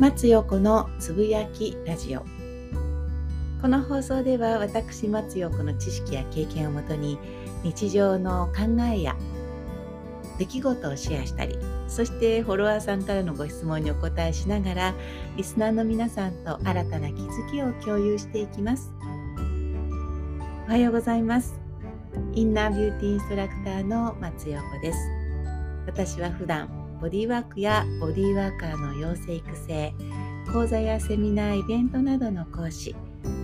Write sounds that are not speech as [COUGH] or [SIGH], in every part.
松陽子のつぶやきラジオ。この放送では私松陽子の知識や経験をもとに日常の考えや出来事をシェアしたりそしてフォロワーさんからのご質問にお答えしながらリスナーの皆さんと新たな気づきを共有していきます。おはようございます。インナービューティーインストラクターの松陽子です。私は普段ボディワークやボディワーカーの養成育成講座やセミナーイベントなどの講師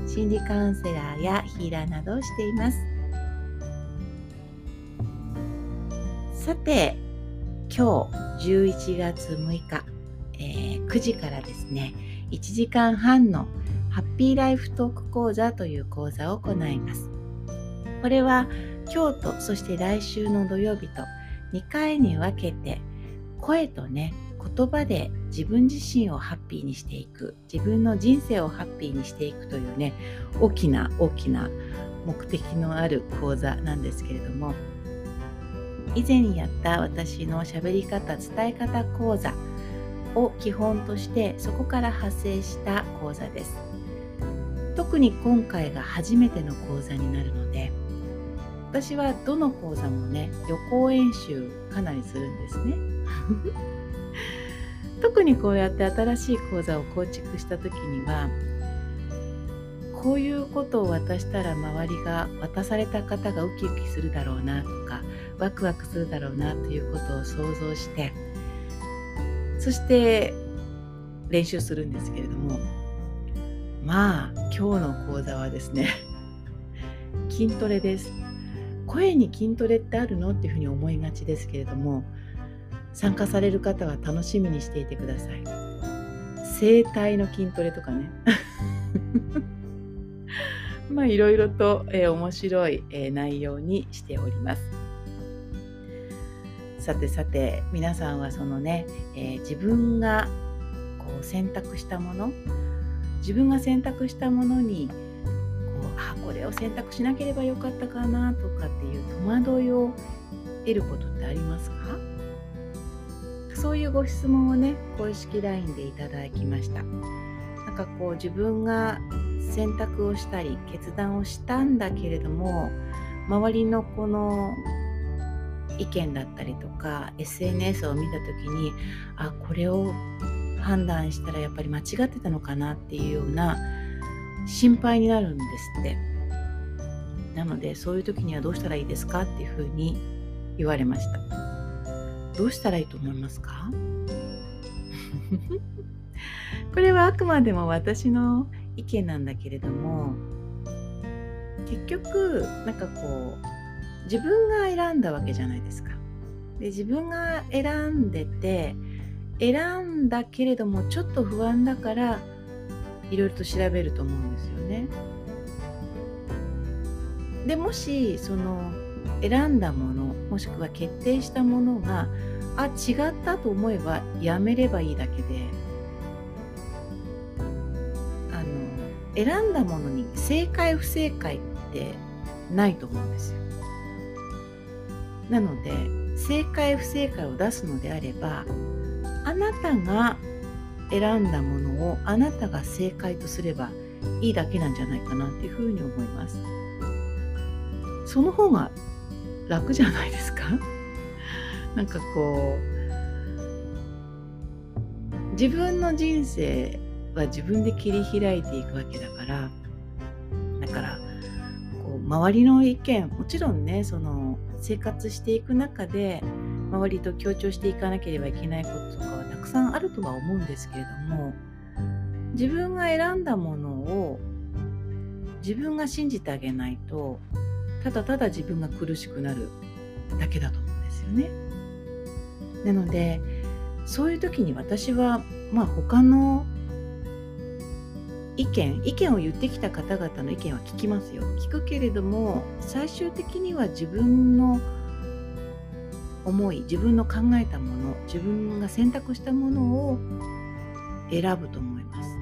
心理カウンセラーやヒーラーなどをしています。さて今日11月6日、えー、9時からですね1時間半のハッピーライフトーク講座という講座を行います。これは今日とそして来週の土曜日と2回に分けて声とね言葉で自分自身をハッピーにしていく自分の人生をハッピーにしていくというね大きな大きな目的のある講座なんですけれども以前にやった私の喋り方伝え方講座を基本としてそこから派生した講座です。特に今回が初めての講座になるので私はどの講座もね予行演習かなりするんですね。[LAUGHS] 特にこうやって新しい講座を構築した時にはこういうことを渡したら周りが渡された方がウキウキするだろうなとかワクワクするだろうなということを想像してそして練習するんですけれどもまあ今日の講座はですね [LAUGHS] 筋トレです。声に筋トレってあるの？っていうふうに思いがちですけれども参加される方は楽しみにしていてください。声帯の筋トレとかね。[LAUGHS] まあいろいろと、えー、面白い、えー、内容にしております。さてさて皆さんはそのね、えー、自分がこう選択したもの自分が選択したものにこうあこれを選択しなければよかったかなとかっていう戸惑いを得ることってありますか？そういうご質問をね公式 LINE でいただきました。なんかこう自分が選択をしたり決断をしたんだけれども周りのこの意見だったりとか SNS を見た時にあこれを判断したらやっぱり間違ってたのかなっていうような心配になるんですって。なのでそういう時にはどうしたらいいですかっていうふうに言われました。どうしたらいいと思いますか？[LAUGHS] これはあくまでも私の意見なんだけれども結局なんかこう自分が選んだわけじゃないですか。で自分が選んでて選んだけれどもちょっと不安だからいろいろと調べると思うんですよね。でもしその選んだものもしくは決定したものがあ違ったと思えばやめればいいだけであの選んだものに正解不正解ってないと思うんですよ。なので正解不正解を出すのであればあなたが選んだものをあなたが正解とすればいいだけなんじゃないかなっていうふうに思います。その方が楽じゃないですか？[LAUGHS] なんかこう自分の人生は自分で切り開いていくわけだからだからこう周りの意見もちろんねその生活していく中で周りと協調していかなければいけないこととかはたくさんあるとは思うんですけれども自分が選んだものを自分が信じてあげないとただただ自分が苦しくなるだけだと思うんですよね。なのでそういう時に私はまあ他の意見意見を言ってきた方々の意見は聞きますよ聞くけれども最終的には自分の思い自分の考えたもの自分が選択したものを選ぶと思います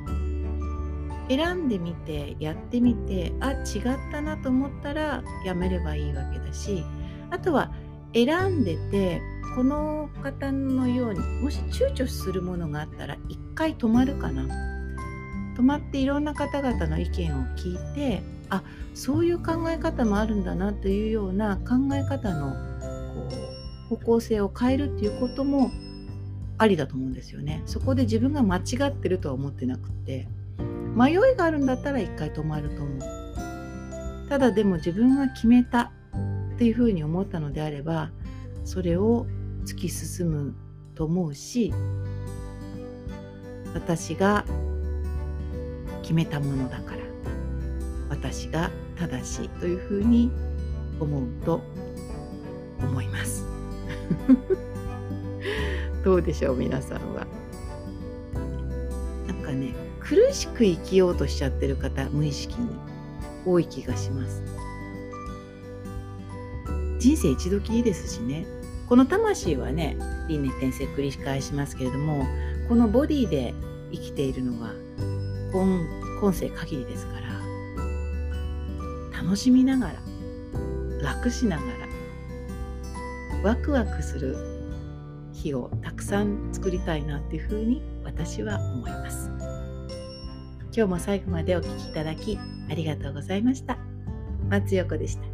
選んでみてやってみてあ違ったなと思ったらやめればいいわけだしあとは選んでてこの方のようにもし躊躇するものがあったら一回止まるかな止まっていろんな方々の意見を聞いてあそういう考え方もあるんだなというような考え方のこう方向性を変えるっていうこともありだと思うんですよね。そこで自分が間違ってるとは思ってなくって迷いがあるんだったら一回止まると思う。ただでも自分が決めたっていうふうに思ったのであればそれを突き進むと思うし私が決めたものだから私が正しいというふうに思うと思います。[LAUGHS] どうでしょう皆さんは。なんかね苦しく生きようとしちゃってる方無意識に多い気がします。人生一度きりですしね。この魂はね輪廻転生繰り返しますけれどもこのボディで生きているのは今今世限りですから楽しみながら楽しながらワクワクする日をたくさん作りたいなっていうふうに私は思います。今日も最後までお聴きいただきありがとうございました。松横でした。